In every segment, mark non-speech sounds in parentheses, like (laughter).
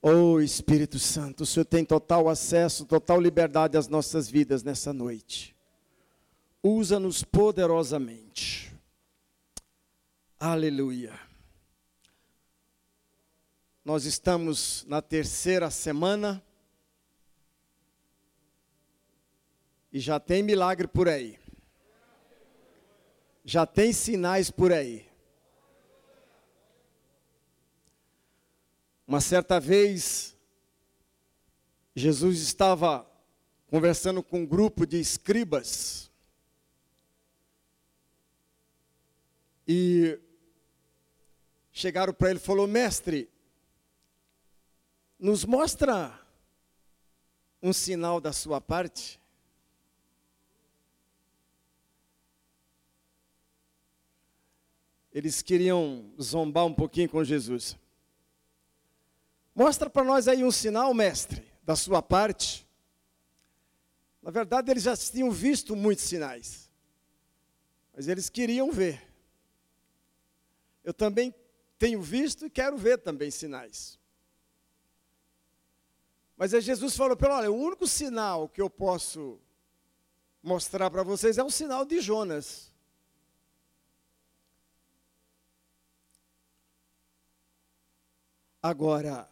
Oh Espírito Santo, o Senhor tem total acesso, total liberdade às nossas vidas nessa noite. Usa-nos poderosamente. Aleluia. Nós estamos na terceira semana e já tem milagre por aí. Já tem sinais por aí. Uma certa vez, Jesus estava conversando com um grupo de escribas. E chegaram para ele e falou: "Mestre, nos mostra um sinal da sua parte?" Eles queriam zombar um pouquinho com Jesus. Mostra para nós aí um sinal, mestre, da sua parte. Na verdade, eles já tinham visto muitos sinais, mas eles queriam ver. Eu também tenho visto e quero ver também sinais. Mas aí Jesus falou: pelo olha, o único sinal que eu posso mostrar para vocês é o sinal de Jonas. Agora,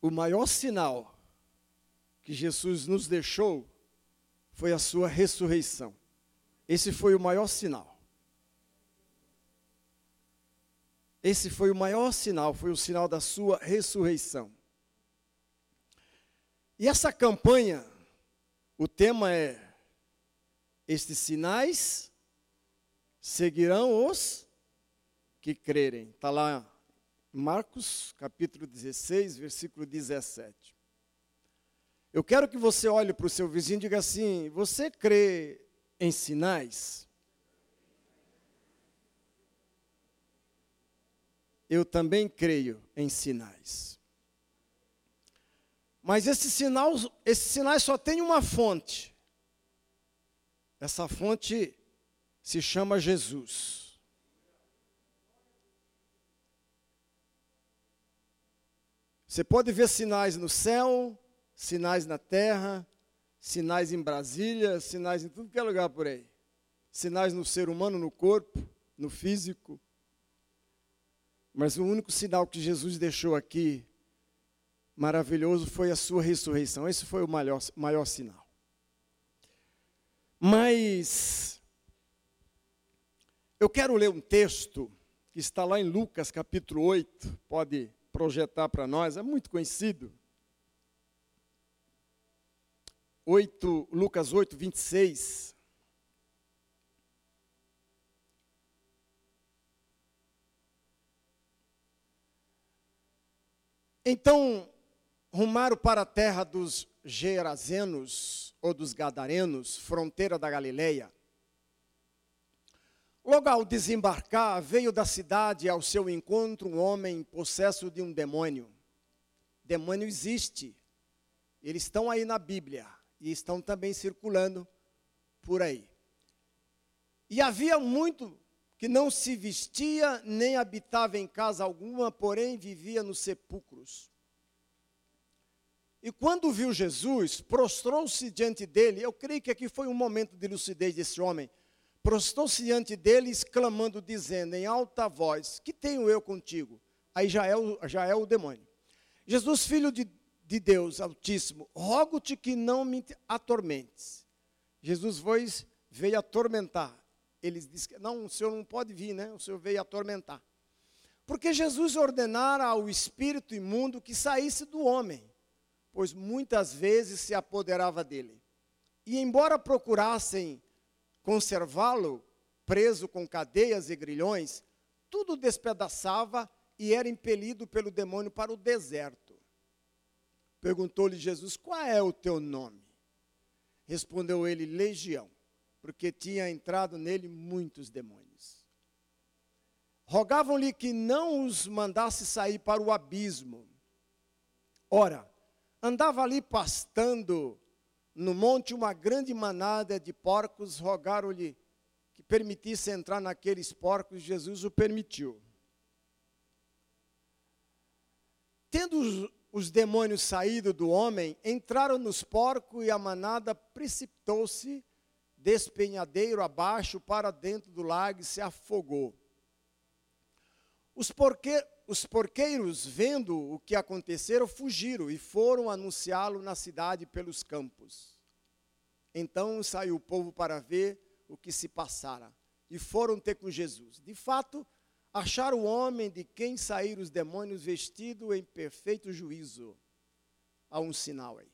o maior sinal que Jesus nos deixou foi a sua ressurreição. Esse foi o maior sinal. Esse foi o maior sinal, foi o sinal da sua ressurreição. E essa campanha, o tema é: estes sinais seguirão os que crerem. Está lá Marcos capítulo 16, versículo 17. Eu quero que você olhe para o seu vizinho e diga assim: Você crê em sinais? Eu também creio em sinais. Mas esse sinal, esses sinais só tem uma fonte. Essa fonte se chama Jesus. Você pode ver sinais no céu, sinais na terra, sinais em Brasília, sinais em tudo que é lugar por aí. Sinais no ser humano, no corpo, no físico. Mas o único sinal que Jesus deixou aqui, maravilhoso, foi a sua ressurreição. Esse foi o maior, maior sinal. Mas, eu quero ler um texto que está lá em Lucas capítulo 8, pode projetar para nós, é muito conhecido. 8, Lucas 8, 26. Então, rumaram para a terra dos Gerazenos, ou dos Gadarenos, fronteira da Galileia. Logo ao desembarcar, veio da cidade ao seu encontro um homem possesso de um demônio. Demônio existe. Eles estão aí na Bíblia e estão também circulando por aí. E havia muito que não se vestia nem habitava em casa alguma, porém vivia nos sepulcros. E quando viu Jesus, prostrou-se diante dele. Eu creio que aqui foi um momento de lucidez desse homem prostou-se diante dele, exclamando, dizendo em alta voz: Que tenho eu contigo? Aí já é o, já é o demônio. Jesus, filho de, de Deus Altíssimo, rogo-te que não me atormentes. Jesus pois, veio atormentar. Eles disseram: Não, o senhor não pode vir, né? O senhor veio atormentar. Porque Jesus ordenara ao espírito imundo que saísse do homem, pois muitas vezes se apoderava dele. E embora procurassem conservá-lo preso com cadeias e grilhões, tudo despedaçava e era impelido pelo demônio para o deserto. Perguntou-lhe Jesus: Qual é o teu nome? Respondeu ele: Legião, porque tinha entrado nele muitos demônios. Rogavam-lhe que não os mandasse sair para o abismo. Ora, andava ali pastando no monte uma grande manada de porcos, rogaram-lhe que permitisse entrar naqueles porcos, Jesus o permitiu. Tendo os, os demônios saído do homem, entraram nos porcos e a manada precipitou-se despenhadeiro abaixo para dentro do lago e se afogou. Os, porque, os porqueiros, vendo o que acontecera, fugiram e foram anunciá-lo na cidade pelos campos. Então saiu o povo para ver o que se passara e foram ter com Jesus. De fato, acharam o homem de quem saíram os demônios vestido em perfeito juízo. Há um sinal aí.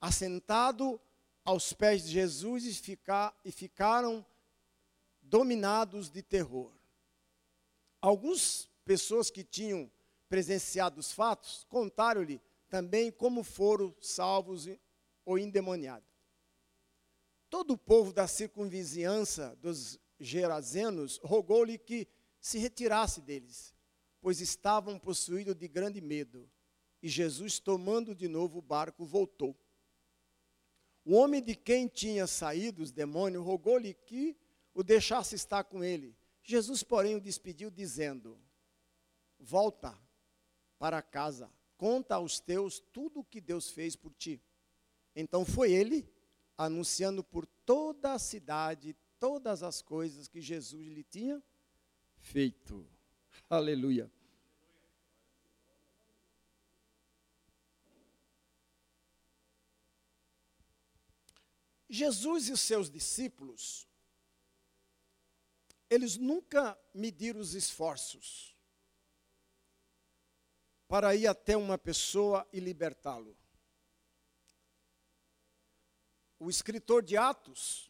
Assentado aos pés de Jesus e, e ficaram dominados de terror. Algumas pessoas que tinham presenciado os fatos contaram-lhe também como foram salvos ou endemoniados. Todo o povo da circunvizinhança dos Gerazenos rogou-lhe que se retirasse deles, pois estavam possuídos de grande medo. E Jesus, tomando de novo o barco, voltou. O homem de quem tinha saído os demônios rogou-lhe que o deixasse estar com ele. Jesus, porém, o despediu, dizendo: Volta para casa, conta aos teus tudo o que Deus fez por ti. Então foi ele, anunciando por toda a cidade todas as coisas que Jesus lhe tinha feito. Aleluia. Jesus e os seus discípulos, eles nunca mediram os esforços para ir até uma pessoa e libertá-lo. O escritor de Atos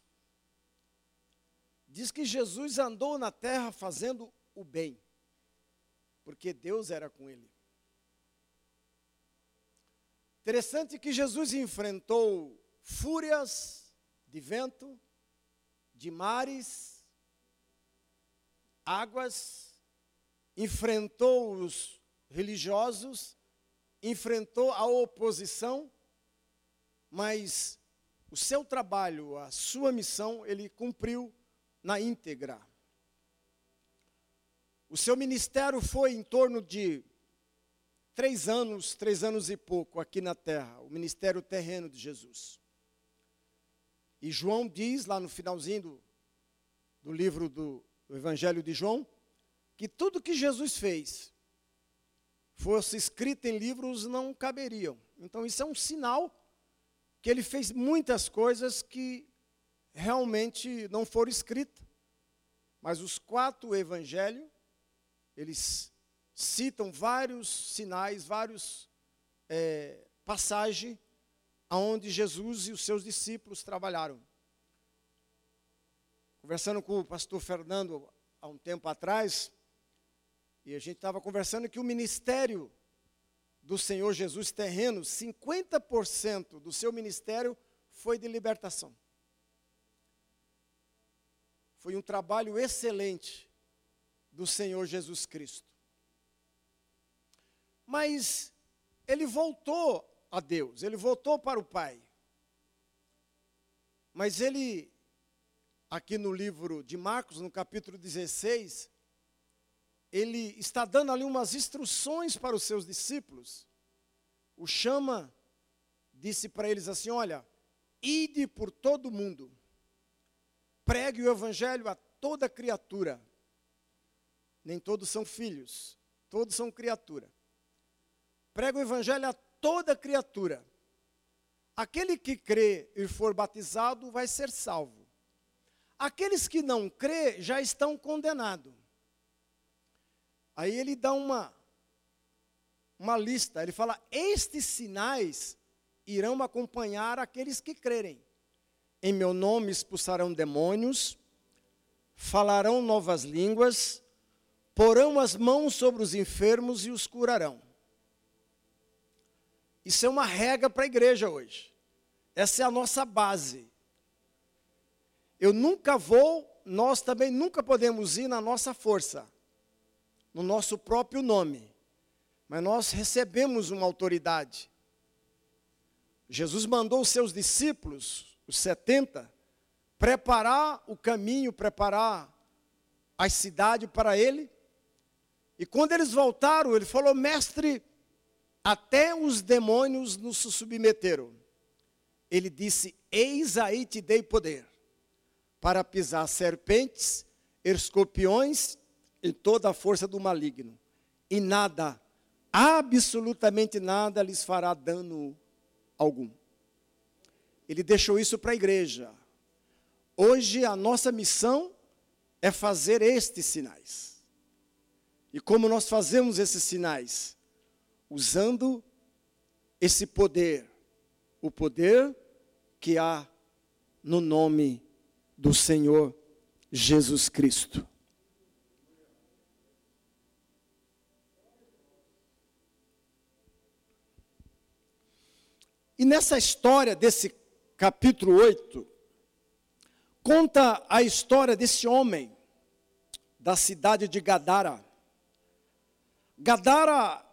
diz que Jesus andou na terra fazendo o bem, porque Deus era com ele. Interessante que Jesus enfrentou fúrias, de vento, de mares, águas, enfrentou os religiosos, enfrentou a oposição, mas o seu trabalho, a sua missão, ele cumpriu na íntegra. O seu ministério foi em torno de três anos, três anos e pouco aqui na terra, o ministério terreno de Jesus. E João diz lá no finalzinho do, do livro do, do Evangelho de João, que tudo que Jesus fez fosse escrito em livros não caberiam. Então isso é um sinal que ele fez muitas coisas que realmente não foram escritas. Mas os quatro evangelhos, eles citam vários sinais, vários é, passagens aonde Jesus e os seus discípulos trabalharam. Conversando com o pastor Fernando há um tempo atrás, e a gente estava conversando que o ministério do Senhor Jesus terreno, 50% do seu ministério foi de libertação. Foi um trabalho excelente do Senhor Jesus Cristo. Mas ele voltou a Deus, ele voltou para o Pai. Mas ele, aqui no livro de Marcos, no capítulo 16, ele está dando ali umas instruções para os seus discípulos. O chama, disse para eles assim: Olha, ide por todo o mundo, pregue o evangelho a toda criatura. Nem todos são filhos, todos são criatura. Pregue o evangelho a toda criatura. Aquele que crê e for batizado vai ser salvo. Aqueles que não crê já estão condenados. Aí ele dá uma uma lista, ele fala: "Estes sinais irão acompanhar aqueles que crerem. Em meu nome expulsarão demônios, falarão novas línguas, porão as mãos sobre os enfermos e os curarão." Isso é uma regra para a igreja hoje. Essa é a nossa base. Eu nunca vou, nós também nunca podemos ir na nossa força, no nosso próprio nome. Mas nós recebemos uma autoridade. Jesus mandou os seus discípulos, os 70, preparar o caminho, preparar a cidade para ele. E quando eles voltaram, ele falou: Mestre, até os demônios nos submeteram. Ele disse: Eis aí te dei poder para pisar serpentes, escorpiões e toda a força do maligno, e nada, absolutamente nada lhes fará dano algum. Ele deixou isso para a igreja. Hoje a nossa missão é fazer estes sinais. E como nós fazemos esses sinais? Usando esse poder, o poder que há no nome do Senhor Jesus Cristo. E nessa história desse capítulo 8, conta a história desse homem da cidade de Gadara. Gadara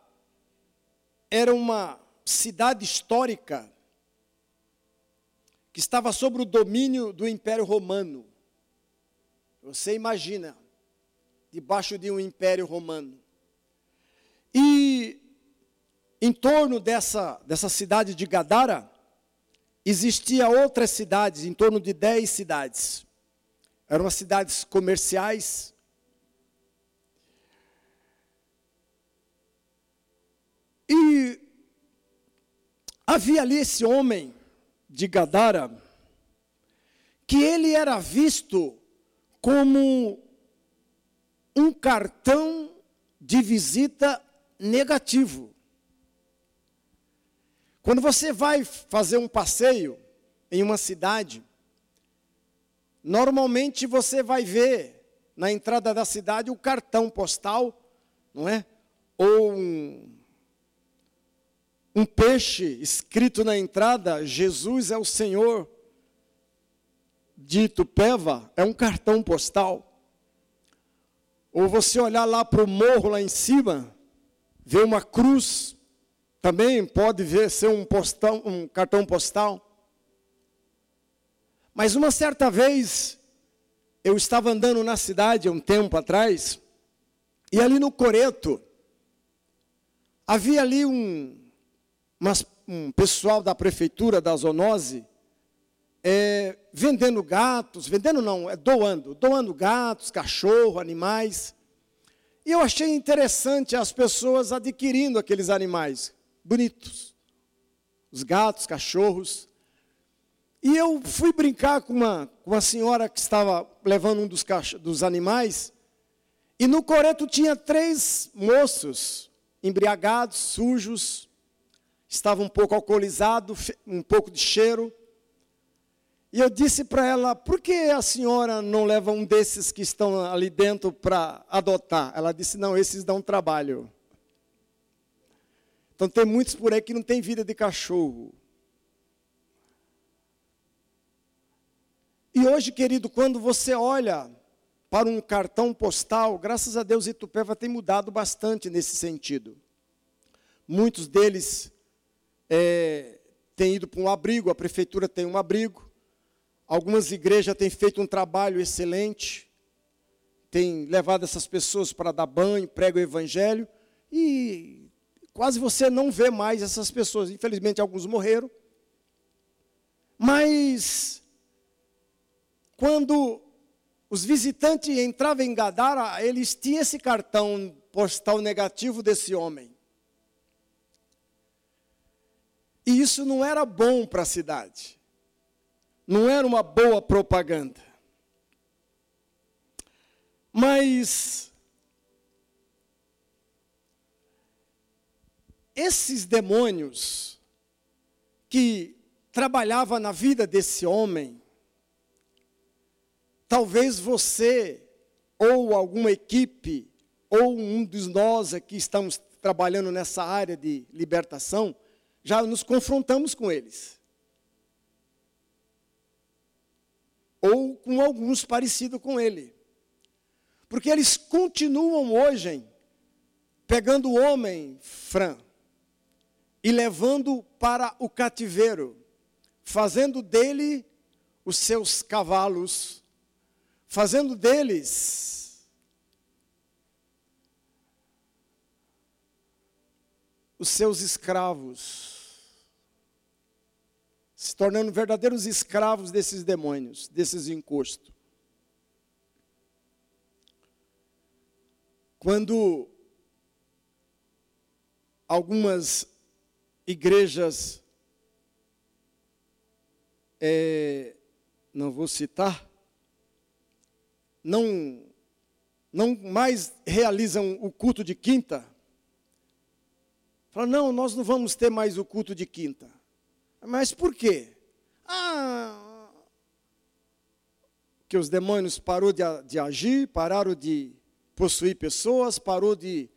era uma cidade histórica que estava sob o domínio do Império Romano. Você imagina, debaixo de um Império Romano. E em torno dessa, dessa cidade de Gadara, existia outras cidades, em torno de dez cidades. Eram cidades comerciais. E havia ali esse homem de Gadara, que ele era visto como um cartão de visita negativo. Quando você vai fazer um passeio em uma cidade, normalmente você vai ver na entrada da cidade o cartão postal, não é? Ou um, um peixe escrito na entrada, Jesus é o Senhor de Itupeva, é um cartão postal. Ou você olhar lá para o morro lá em cima, ver uma cruz também pode ver ser um, postão, um cartão postal. Mas uma certa vez, eu estava andando na cidade um tempo atrás, e ali no Coreto, havia ali um, umas, um pessoal da prefeitura da zoonose, é, vendendo gatos, vendendo não, é doando, doando gatos, cachorro, animais. E eu achei interessante as pessoas adquirindo aqueles animais bonitos. Os gatos, cachorros. E eu fui brincar com uma, com uma senhora que estava levando um dos, dos animais. E no coreto tinha três moços, embriagados, sujos, estavam um pouco alcoolizados, um pouco de cheiro. E eu disse para ela: por que a senhora não leva um desses que estão ali dentro para adotar? Ela disse: não, esses dão trabalho. Então tem muitos por aí que não tem vida de cachorro. E hoje, querido, quando você olha para um cartão postal, graças a Deus Itupeva tem mudado bastante nesse sentido. Muitos deles é, têm ido para um abrigo, a prefeitura tem um abrigo. Algumas igrejas têm feito um trabalho excelente, têm levado essas pessoas para dar banho, pregam o evangelho, e quase você não vê mais essas pessoas. Infelizmente, alguns morreram. Mas, quando os visitantes entravam em Gadara, eles tinham esse cartão postal negativo desse homem. E isso não era bom para a cidade. Não era uma boa propaganda. Mas esses demônios que trabalhavam na vida desse homem, talvez você ou alguma equipe ou um dos nós aqui estamos trabalhando nessa área de libertação, já nos confrontamos com eles. Ou com alguns parecidos com ele. Porque eles continuam hoje pegando o homem, Fran, e levando para o cativeiro, fazendo dele os seus cavalos, fazendo deles os seus escravos, se tornando verdadeiros escravos desses demônios, desses encostos. Quando algumas igrejas, é, não vou citar, não, não mais realizam o culto de quinta, Fala, não, nós não vamos ter mais o culto de quinta. Mas por quê? Ah, que os demônios parou de, de agir, pararam de possuir pessoas, parou de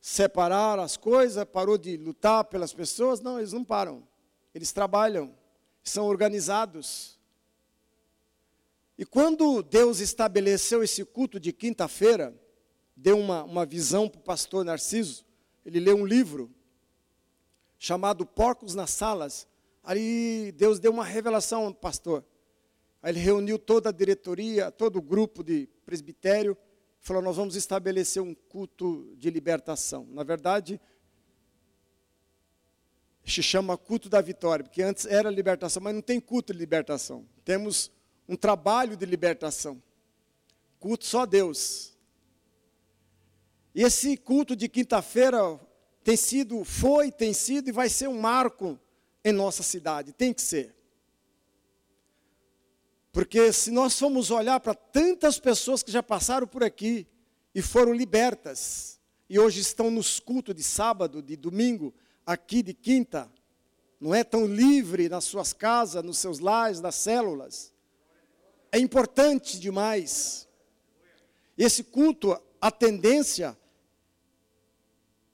separar as coisas, parou de lutar pelas pessoas. Não, eles não param. Eles trabalham, são organizados. E quando Deus estabeleceu esse culto de quinta-feira, deu uma, uma visão para o pastor Narciso, ele leu um livro chamado Porcos nas Salas. Aí Deus deu uma revelação ao pastor. Aí ele reuniu toda a diretoria, todo o grupo de presbitério, falou: Nós vamos estabelecer um culto de libertação. Na verdade, se chama culto da vitória, porque antes era libertação, mas não tem culto de libertação. Temos um trabalho de libertação. Culto só a Deus. E esse culto de quinta-feira tem sido, foi, tem sido e vai ser um marco em nossa cidade. Tem que ser. Porque se nós formos olhar para tantas pessoas que já passaram por aqui e foram libertas, e hoje estão nos cultos de sábado, de domingo, aqui de quinta, não é tão livre nas suas casas, nos seus lares, nas células. É importante demais. Esse culto, a tendência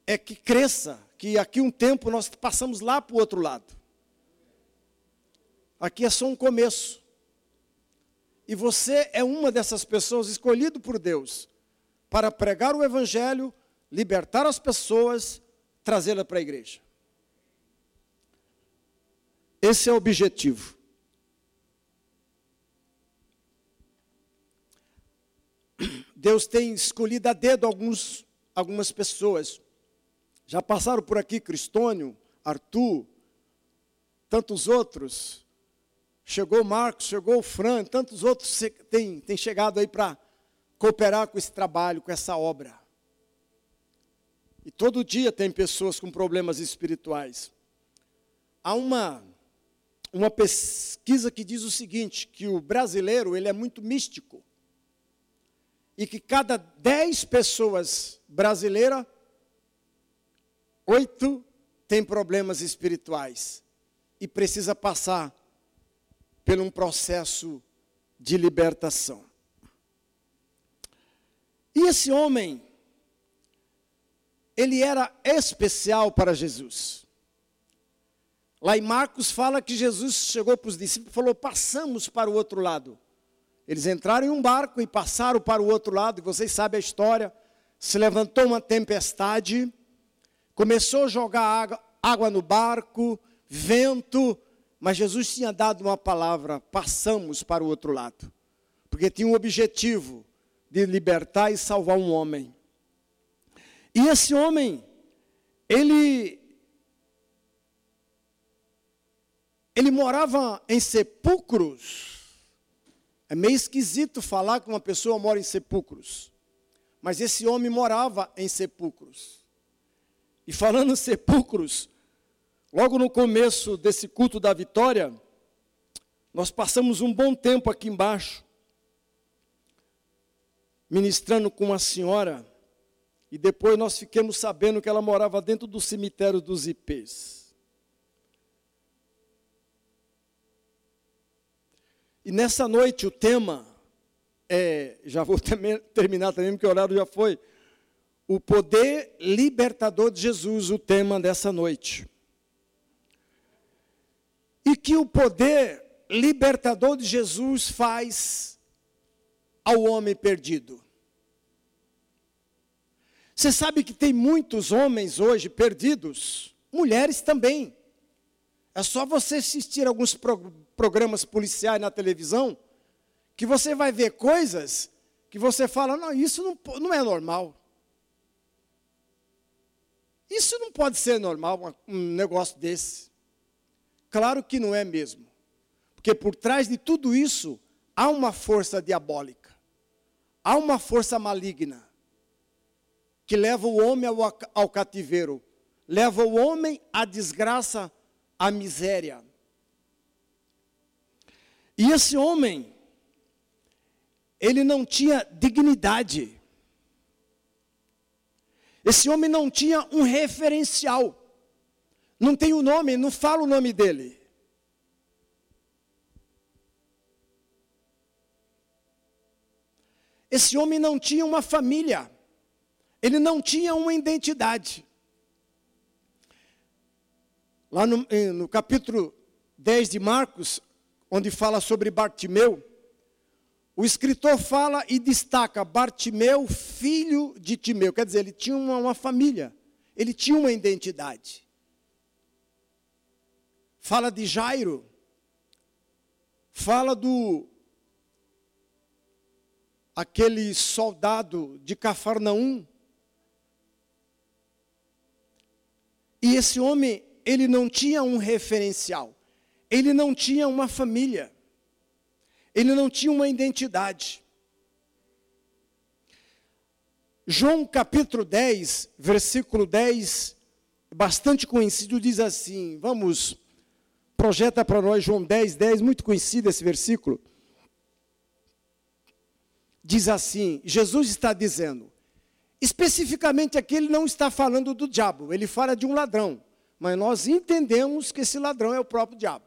é que cresça, que aqui um tempo nós passamos lá para o outro lado. Aqui é só um começo. E você é uma dessas pessoas escolhido por Deus para pregar o Evangelho, libertar as pessoas, trazê-las para a igreja. Esse é o objetivo. Deus tem escolhido a dedo alguns, algumas pessoas já passaram por aqui Cristônio, Arthur, tantos outros. Chegou Marcos, chegou o Fran, tantos outros têm, têm chegado aí para cooperar com esse trabalho, com essa obra. E todo dia tem pessoas com problemas espirituais. Há uma, uma pesquisa que diz o seguinte, que o brasileiro ele é muito místico. E que cada dez pessoas brasileiras Oito tem problemas espirituais e precisa passar por um processo de libertação. E esse homem, ele era especial para Jesus. Lá em Marcos fala que Jesus chegou para os discípulos e falou: passamos para o outro lado. Eles entraram em um barco e passaram para o outro lado, e vocês sabem a história. Se levantou uma tempestade, começou a jogar água, água no barco, vento, mas Jesus tinha dado uma palavra: passamos para o outro lado, porque tinha um objetivo de libertar e salvar um homem. E esse homem, ele ele morava em sepulcros. É meio esquisito falar que uma pessoa mora em sepulcros. Mas esse homem morava em sepulcros. E falando em sepulcros, logo no começo desse culto da vitória, nós passamos um bom tempo aqui embaixo, ministrando com uma senhora, e depois nós ficamos sabendo que ela morava dentro do cemitério dos IPs. E nessa noite o tema é, já vou (laughs) terminar também, porque o horário já foi, o poder libertador de Jesus, o tema dessa noite. E que o poder libertador de Jesus faz ao homem perdido. Você sabe que tem muitos homens hoje perdidos, mulheres também. É só você assistir alguns pro, programas policiais na televisão, que você vai ver coisas que você fala, não, isso não, não é normal. Isso não pode ser normal, um negócio desse. Claro que não é mesmo. Porque por trás de tudo isso há uma força diabólica, há uma força maligna que leva o homem ao, ao cativeiro, leva o homem à desgraça, à miséria. E esse homem, ele não tinha dignidade. Esse homem não tinha um referencial. Não tem o um nome, não fala o nome dele. Esse homem não tinha uma família. Ele não tinha uma identidade. Lá no, no capítulo 10 de Marcos, onde fala sobre Bartimeu, o escritor fala e destaca Bartimeu, filho de Timeu. Quer dizer, ele tinha uma, uma família, ele tinha uma identidade. Fala de Jairo, fala do aquele soldado de Cafarnaum. E esse homem, ele não tinha um referencial, ele não tinha uma família, ele não tinha uma identidade. João capítulo 10, versículo 10, bastante conhecido, diz assim: vamos, projeta para nós João 10, 10, muito conhecido esse versículo. Diz assim: Jesus está dizendo, Especificamente aqui ele não está falando do diabo, ele fala de um ladrão. Mas nós entendemos que esse ladrão é o próprio diabo.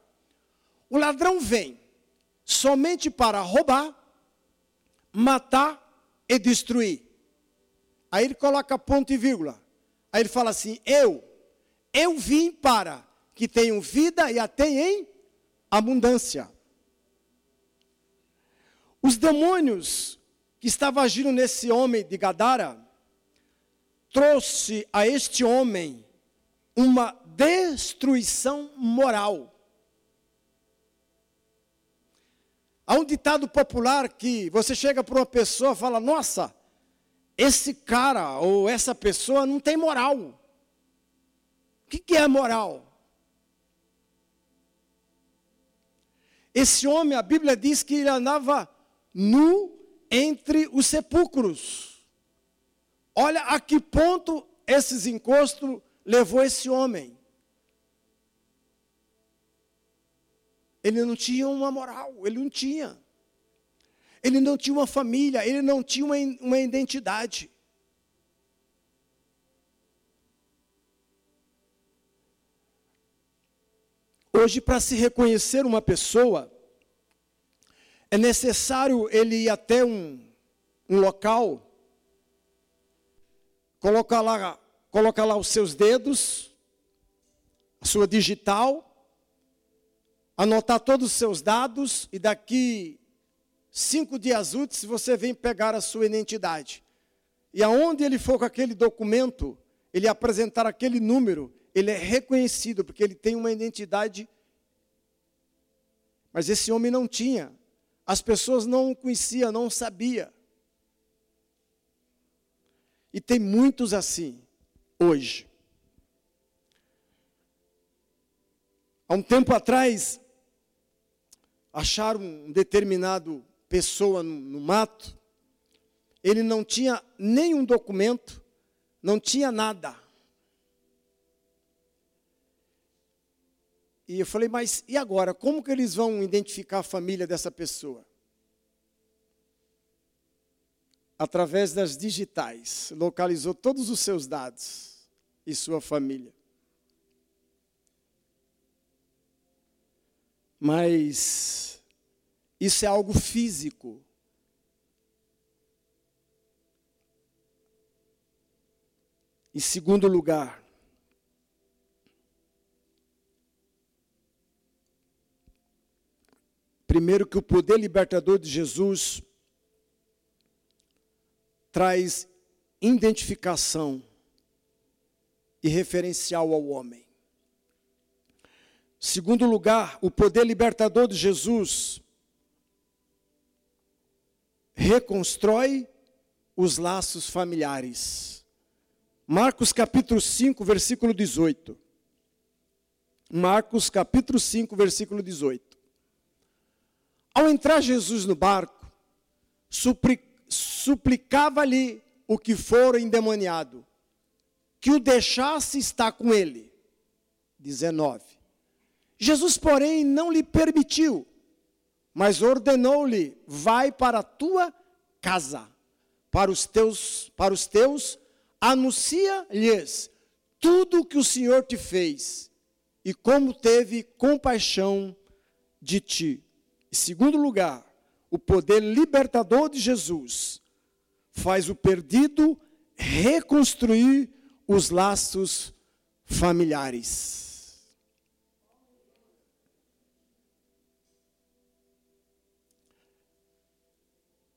O ladrão vem somente para roubar, matar e destruir. Aí ele coloca ponto e vírgula. Aí ele fala assim: Eu, eu vim para que tenham vida e a tenham em abundância. Os demônios que estavam agindo nesse homem de Gadara, trouxe a este homem uma destruição moral. Há um ditado popular que você chega para uma pessoa e fala: Nossa, esse cara ou essa pessoa não tem moral. O que, que é moral? Esse homem, a Bíblia diz que ele andava nu entre os sepulcros. Olha a que ponto esses encostos levou esse homem. Ele não tinha uma moral, ele não tinha. Ele não tinha uma família, ele não tinha uma, uma identidade. Hoje, para se reconhecer uma pessoa, é necessário ele ir até um, um local coloca lá, coloca lá os seus dedos, a sua digital, anotar todos os seus dados e daqui cinco dias úteis você vem pegar a sua identidade. E aonde ele for com aquele documento, ele apresentar aquele número, ele é reconhecido porque ele tem uma identidade. Mas esse homem não tinha. As pessoas não o conheciam, não sabia. E tem muitos assim, hoje. Há um tempo atrás, acharam um determinado pessoa no, no mato, ele não tinha nenhum documento, não tinha nada. E eu falei, mas e agora? Como que eles vão identificar a família dessa pessoa? através das digitais, localizou todos os seus dados e sua família. Mas isso é algo físico. Em segundo lugar, primeiro que o poder libertador de Jesus traz identificação e referencial ao homem. Segundo lugar, o poder libertador de Jesus reconstrói os laços familiares. Marcos capítulo 5, versículo 18. Marcos capítulo 5, versículo 18. Ao entrar Jesus no barco, suplicava-lhe o que fora endemoniado, que o deixasse estar com ele. 19. Jesus, porém, não lhe permitiu, mas ordenou-lhe: vai para a tua casa, para os teus, para os teus anuncia-lhes tudo o que o Senhor te fez e como teve compaixão de ti. Em segundo lugar, o poder libertador de Jesus faz o perdido reconstruir os laços familiares.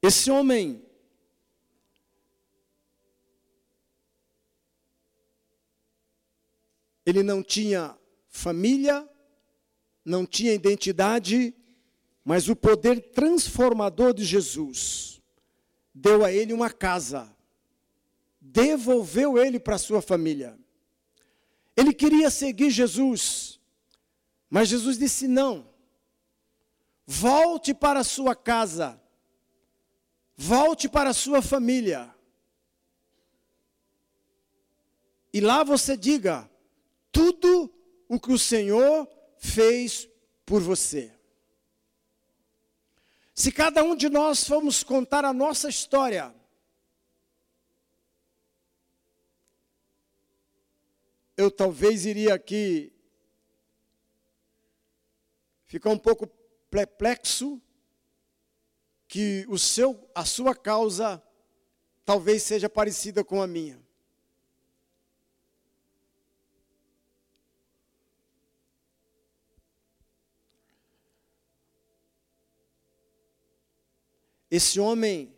Esse homem ele não tinha família, não tinha identidade, mas o poder transformador de Jesus deu a ele uma casa, devolveu ele para sua família. Ele queria seguir Jesus, mas Jesus disse: não, volte para a sua casa, volte para a sua família. E lá você diga: tudo o que o Senhor fez por você. Se cada um de nós formos contar a nossa história, eu talvez iria aqui ficar um pouco perplexo que o seu, a sua causa talvez seja parecida com a minha. Esse homem,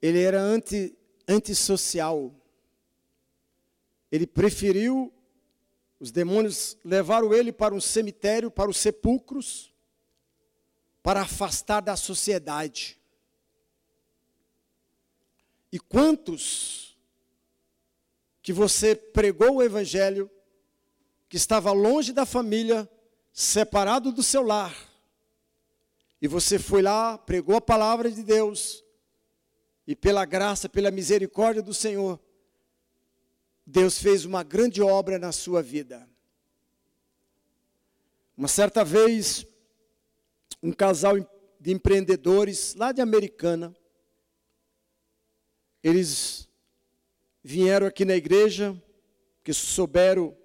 ele era anti, antissocial. Ele preferiu, os demônios levaram ele para um cemitério, para os sepulcros, para afastar da sociedade. E quantos que você pregou o evangelho, que estava longe da família, separado do seu lar, e você foi lá, pregou a palavra de Deus, e pela graça, pela misericórdia do Senhor, Deus fez uma grande obra na sua vida. Uma certa vez, um casal de empreendedores lá de Americana, eles vieram aqui na igreja, que souberam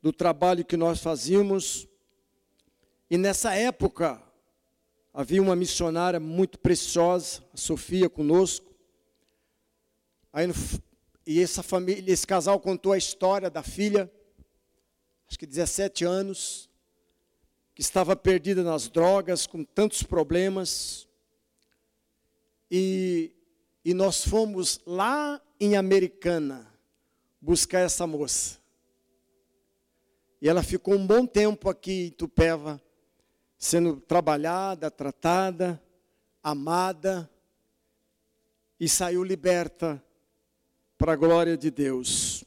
do trabalho que nós fazíamos, e nessa época, Havia uma missionária muito preciosa, a Sofia, conosco. Aí, e essa família, esse casal contou a história da filha, acho que 17 anos, que estava perdida nas drogas, com tantos problemas. E, e nós fomos lá em Americana buscar essa moça. E ela ficou um bom tempo aqui em Tupéva, sendo trabalhada, tratada, amada e saiu liberta para a glória de Deus.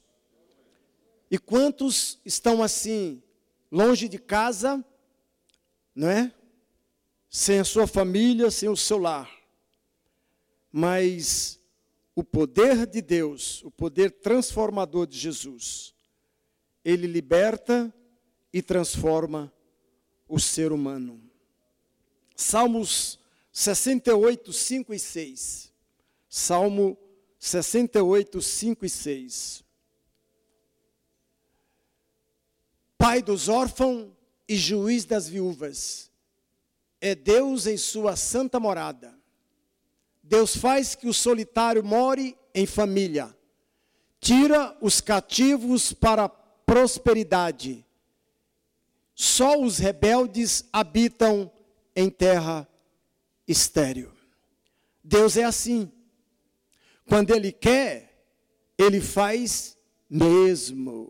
E quantos estão assim, longe de casa, não é? Sem a sua família, sem o seu lar. Mas o poder de Deus, o poder transformador de Jesus, ele liberta e transforma o ser humano. Salmos 68, 5 e 6. Salmo 68, 5 e 6. Pai dos órfãos e juiz das viúvas, é Deus em sua santa morada. Deus faz que o solitário more em família, tira os cativos para a prosperidade só os rebeldes habitam em terra estéril. Deus é assim. Quando Ele quer, Ele faz mesmo.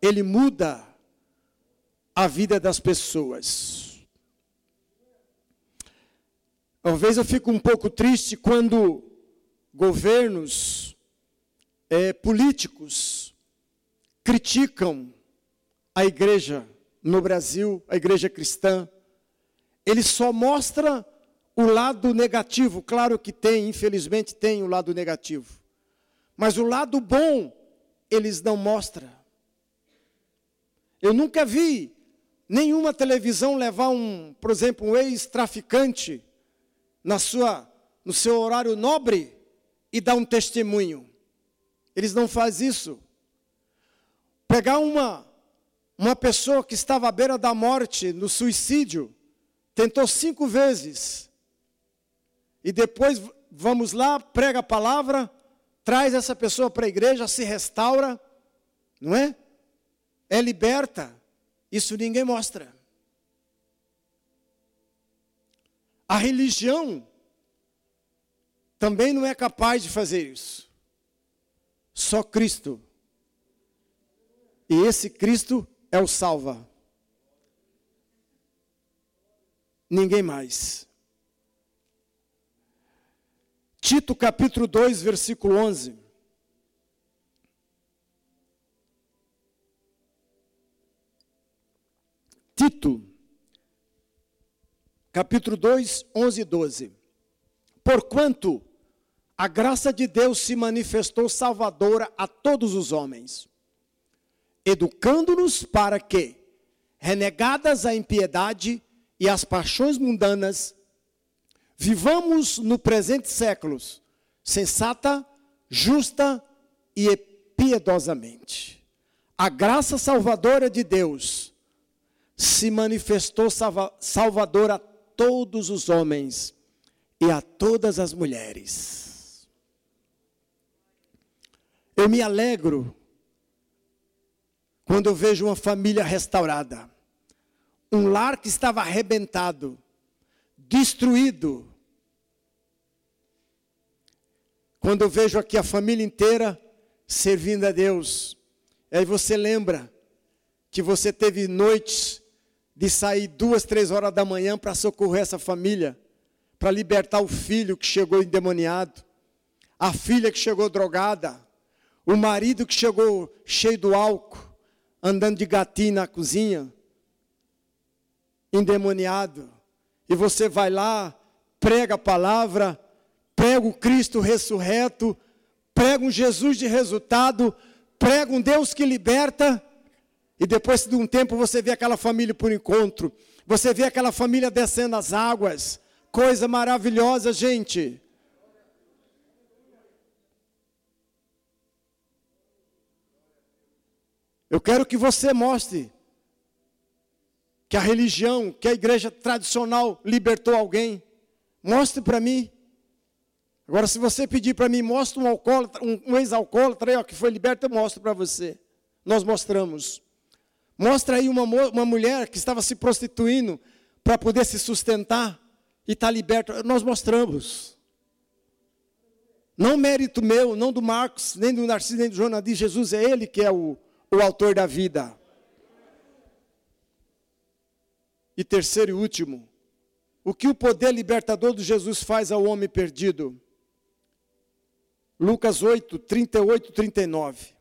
Ele muda a vida das pessoas. Talvez eu fico um pouco triste quando governos é, políticos criticam a igreja no Brasil, a igreja cristã, ele só mostra o lado negativo. Claro que tem, infelizmente tem o lado negativo. Mas o lado bom, eles não mostram. Eu nunca vi nenhuma televisão levar um, por exemplo, um ex-traficante na sua, no seu horário nobre e dar um testemunho. Eles não fazem isso. Pegar uma uma pessoa que estava à beira da morte, no suicídio, tentou cinco vezes. E depois vamos lá, prega a palavra, traz essa pessoa para a igreja, se restaura, não é? É liberta. Isso ninguém mostra. A religião também não é capaz de fazer isso. Só Cristo. E esse Cristo é o salva. Ninguém mais. Tito capítulo 2, versículo 11. Tito, capítulo 2, 11 e 12. Porquanto a graça de Deus se manifestou salvadora a todos os homens educando-nos para que, renegadas a impiedade e as paixões mundanas, vivamos no presente séculos sensata, justa e piedosamente. A graça salvadora de Deus se manifestou salva salvadora a todos os homens e a todas as mulheres. Eu me alegro quando eu vejo uma família restaurada, um lar que estava arrebentado, destruído. Quando eu vejo aqui a família inteira servindo a Deus, aí você lembra que você teve noites de sair duas, três horas da manhã para socorrer essa família, para libertar o filho que chegou endemoniado, a filha que chegou drogada, o marido que chegou cheio do álcool, andando de gatinho na cozinha, endemoniado, e você vai lá, prega a palavra, prega o Cristo ressurreto, prega um Jesus de resultado, prega um Deus que liberta, e depois de um tempo você vê aquela família por encontro, você vê aquela família descendo as águas, coisa maravilhosa, gente. Eu quero que você mostre que a religião, que a igreja tradicional libertou alguém. Mostre para mim. Agora, se você pedir para mim, mostre um alcoólatra, um, um ex-alcoólatra que foi liberto, eu mostro para você. Nós mostramos. Mostra aí uma, uma mulher que estava se prostituindo para poder se sustentar e está liberta. Nós mostramos. Não mérito meu, não do Marcos, nem do Narciso, nem do Jonas, de Jesus, é ele que é o, o autor da vida. E terceiro e último, o que o poder libertador de Jesus faz ao homem perdido? Lucas 8, 38, 39.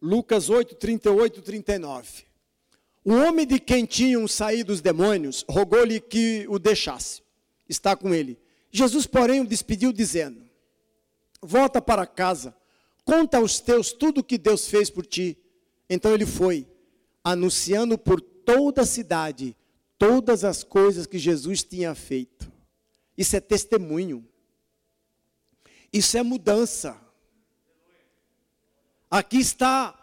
Lucas 8, 38, 39. O homem de quem tinham saído os demônios rogou-lhe que o deixasse. Está com ele. Jesus, porém, o despediu, dizendo: Volta para casa, conta aos teus tudo o que Deus fez por ti. Então ele foi, anunciando por toda a cidade todas as coisas que Jesus tinha feito. Isso é testemunho. Isso é mudança. Aqui está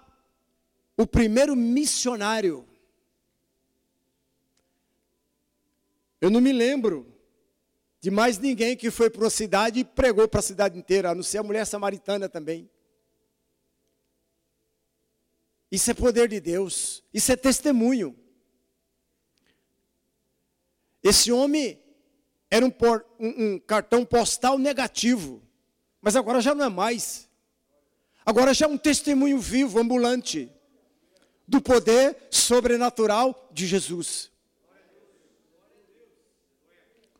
o primeiro missionário. Eu não me lembro de mais ninguém que foi para uma cidade e pregou para a cidade inteira, a não ser a mulher samaritana também. Isso é poder de Deus, isso é testemunho. Esse homem era um, por, um, um cartão postal negativo, mas agora já não é mais. Agora já é um testemunho vivo, ambulante, do poder sobrenatural de Jesus.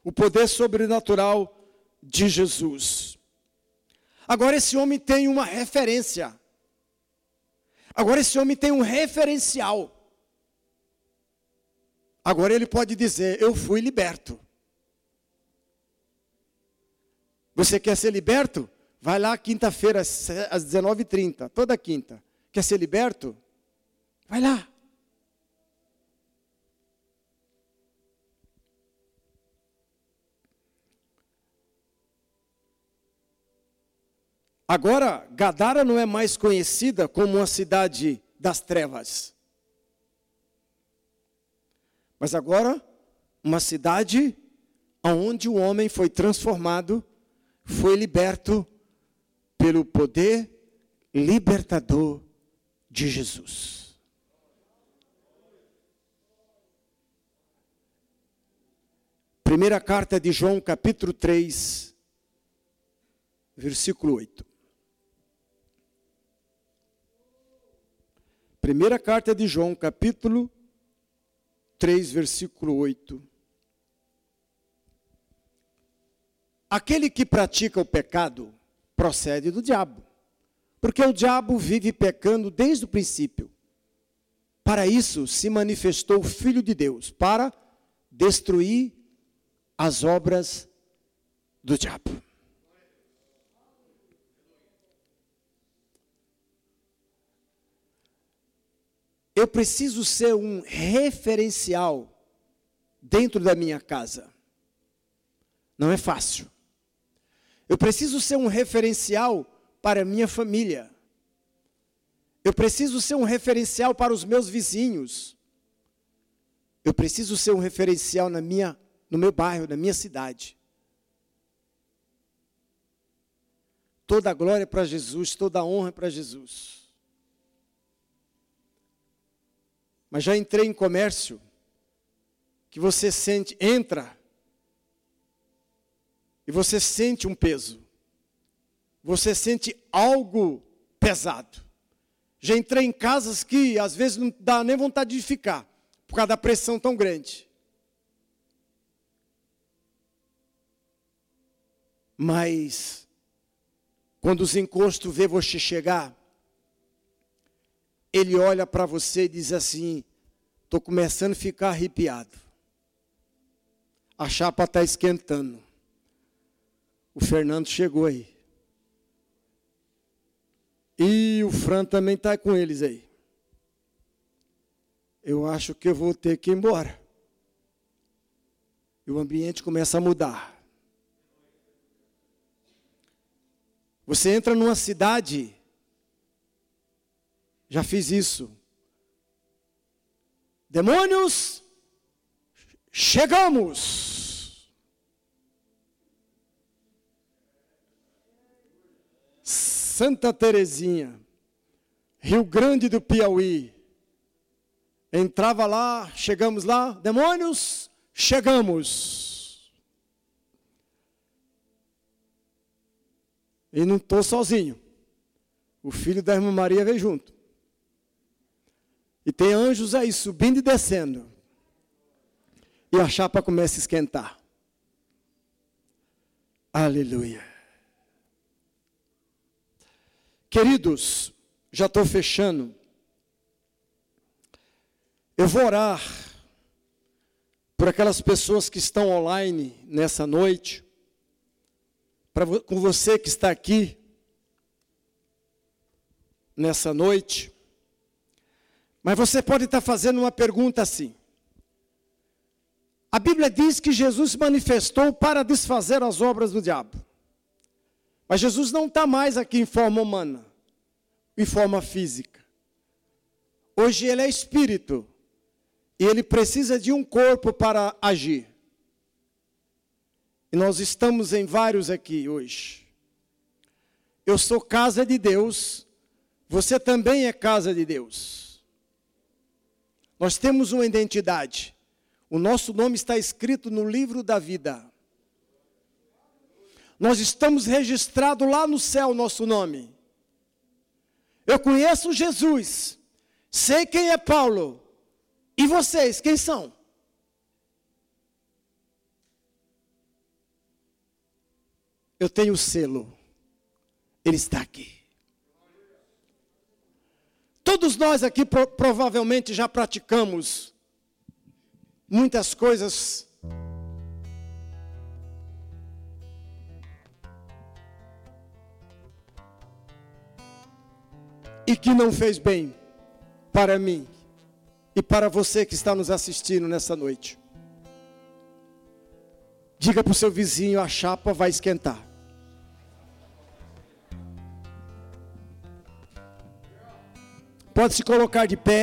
O poder sobrenatural de Jesus. Agora esse homem tem uma referência. Agora esse homem tem um referencial. Agora ele pode dizer: Eu fui liberto. Você quer ser liberto? Vai lá quinta-feira às 19h30, toda quinta. Quer ser liberto? Vai lá. Agora, Gadara não é mais conhecida como uma cidade das trevas. Mas agora, uma cidade onde o homem foi transformado, foi liberto pelo poder libertador de Jesus. Primeira carta de João, capítulo 3, versículo 8. Primeira carta de João, capítulo 3, versículo 8. Aquele que pratica o pecado procede do diabo, porque o diabo vive pecando desde o princípio. Para isso se manifestou o Filho de Deus, para destruir as obras do diabo. Eu preciso ser um referencial dentro da minha casa. Não é fácil. Eu preciso ser um referencial para a minha família. Eu preciso ser um referencial para os meus vizinhos. Eu preciso ser um referencial na minha, no meu bairro, na minha cidade. Toda a glória para Jesus, toda a honra para Jesus. Mas já entrei em comércio que você sente, entra e você sente um peso. Você sente algo pesado. Já entrei em casas que às vezes não dá nem vontade de ficar, por causa da pressão tão grande. Mas quando os encostos vê você chegar, ele olha para você e diz assim: estou começando a ficar arrepiado. A chapa está esquentando. O Fernando chegou aí. E o Fran também está com eles aí. Eu acho que eu vou ter que ir embora. E o ambiente começa a mudar. Você entra numa cidade já fiz isso. Demônios, chegamos. Santa Terezinha, Rio Grande do Piauí. Entrava lá, chegamos lá, demônios, chegamos. E não estou sozinho. O filho da irmã Maria veio junto. E tem anjos aí subindo e descendo. E a chapa começa a esquentar. Aleluia. Queridos, já estou fechando. Eu vou orar por aquelas pessoas que estão online nessa noite, pra, com você que está aqui nessa noite. Mas você pode estar fazendo uma pergunta assim. A Bíblia diz que Jesus se manifestou para desfazer as obras do diabo. Mas Jesus não está mais aqui em forma humana, em forma física. Hoje ele é espírito. E ele precisa de um corpo para agir. E nós estamos em vários aqui hoje. Eu sou casa de Deus, você também é casa de Deus. Nós temos uma identidade. O nosso nome está escrito no livro da vida. Nós estamos registrados lá no céu, nosso nome. Eu conheço Jesus. Sei quem é Paulo. E vocês, quem são? Eu tenho o selo. Ele está aqui. Todos nós aqui pro, provavelmente já praticamos muitas coisas e que não fez bem para mim e para você que está nos assistindo nessa noite. Diga para o seu vizinho: a chapa vai esquentar. Pode se colocar de pé.